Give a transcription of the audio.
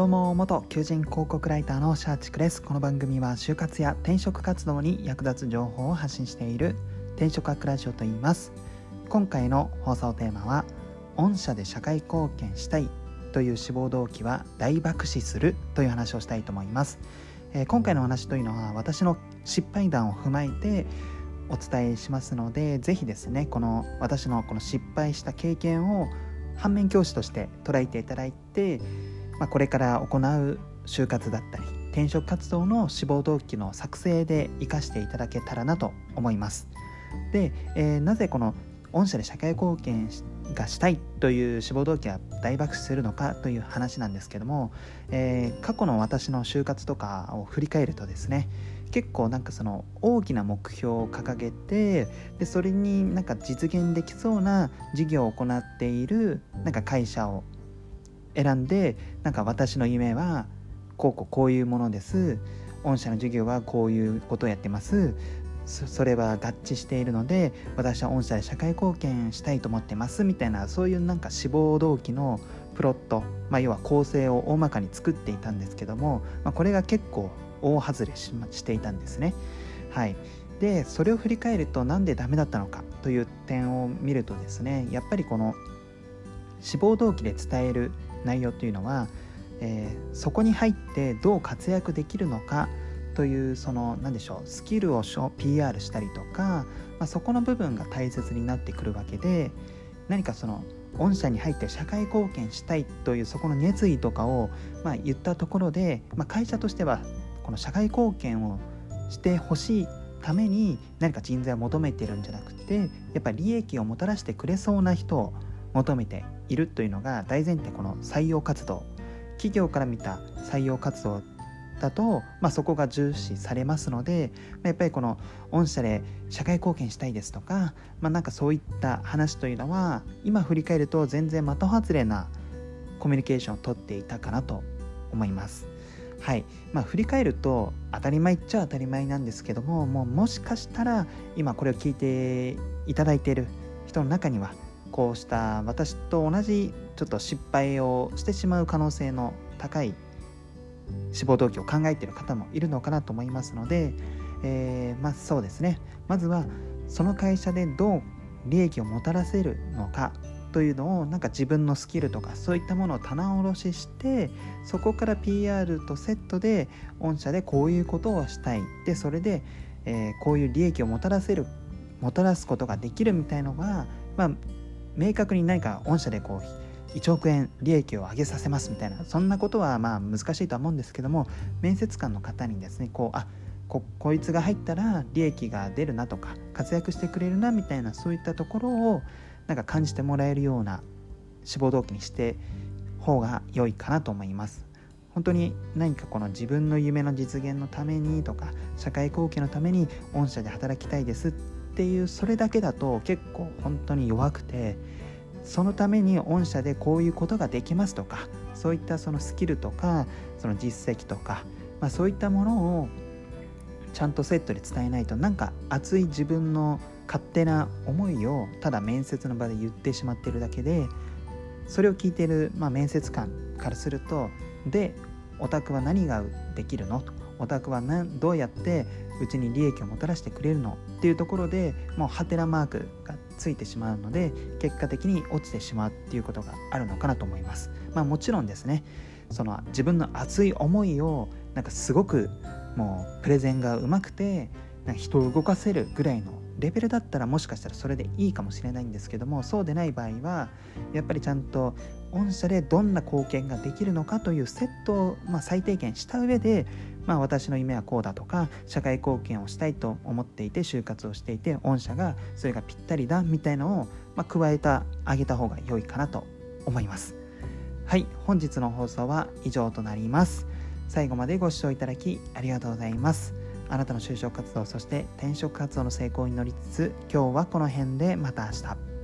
どうも元求人広告ライターのシャーチクですこの番組は就活や転職活動に役立つ情報を発信している転職学ラジオと言います。今回の放送テーマは御社で社会貢献したいという志望動機は大爆死するという話をしたいと思います、えー、今回の話というのは私の失敗談を踏まえてお伝えしますので是非ですねこの私のこの失敗した経験を反面教師として捉えていただいてまあ、これから行う就活だったり転職活動の志望動機の作成で生かしていただけたらなと思います。で、えー、なぜこの御社で社会貢献がしたいという志望動機が大爆死するのかという話なんですけども、えー、過去の私の就活とかを振り返るとですね結構なんかその大きな目標を掲げてでそれになんか実現できそうな事業を行っているなんか会社を選んでなんか私の夢はこうこうこういうものです。御社の授業はこういうことをやってます。それは合致しているので私は御社で社会貢献したいと思ってますみたいなそういうなんか志望動機のプロット、まあ、要は構成を大まかに作っていたんですけども、まあ、これが結構大外れししていたんですね。はい、でそれを振り返ると何でダメだったのかという点を見るとですねやっぱりこの志望動機で伝える内容というのは、えー、そこに入ってどう活躍できるのかというその何でしょうスキルを PR したりとか、まあ、そこの部分が大切になってくるわけで何かその御社に入って社会貢献したいというそこの熱意とかを、まあ、言ったところで、まあ、会社としてはこの社会貢献をしてほしいために何か人材を求めてるんじゃなくてやっぱり利益をもたらしてくれそうな人を求めているというのが大前提この採用活動企業から見た採用活動だと、まあ、そこが重視されますので、まあ、やっぱりこの御社で社会貢献したいですとか、まあ、なんかそういった話というのは今振り返ると全然的外れなコミュニケーションをとっていたかなと思います。はいまあ、振り返ると当たり前っちゃ当たり前なんですけどももうもしかしたら今これを聞いていただいている人の中にはこうした私と同じちょっと失敗をしてしまう可能性の高い志望動機を考えている方もいるのかなと思いますので、えー、まあそうですね。まずはその会社でどう利益をもたらせるのかというのをなんか自分のスキルとかそういったものを棚卸ししてそこから PR とセットで御社でこういうことをしたい。でそれで、えー、こういう利益をもたらせるもたらすことができるみたいのが、まあ、明確に何か御社でこう1億円利益を上げさせますみたいなそんなことはまあ難しいとは思うんですけども面接官の方にですねこうあここいつが入ったら利益が出るなとか活躍してくれるなみたいなそういったところをなんか感じてもらえるような志望動機にして方が良いかなと思います。本当に何かこの自分の夢の実現のためにとか社会貢献のために御社で働きたいですっていうそれだけだと結構本当に弱くてそのために御社でこういうことができますとかそういったそのスキルとかその実績とか、まあ、そういったものをちゃんとセットで伝えないとなんか熱い自分の勝手な思いをただ面接の場で言ってしまってるだけでそれを聞いてる、まあ、面接官からするとでオタクは何ができるのとオタクはどうやってうちに利益をもたらしてくれるのっていうところでもうハテナマークがついてしまうので結果的に落ちてしまうっていうことがあるのかなと思います。まあ、もちろんですねその自分の熱い思いをなんかすごくもうプレゼンがうまくてなんか人を動かせるぐらいのレベルだったらもしかしたらそれでいいかもしれないんですけどもそうでない場合はやっぱりちゃんと御社でどんな貢献ができるのかというセットを、まあ、最低限した上でまあ、私の夢はこうだとか社会貢献をしたいと思っていて就活をしていて御社がそれがぴったりだみたいのを、まあ、加えたあげた方が良いかなと思います。はい本日の放送は以上となります。最後までご視聴いただきありがとうございます。あなたの就職活動そして転職活動の成功に乗りつつ今日はこの辺でまた明日。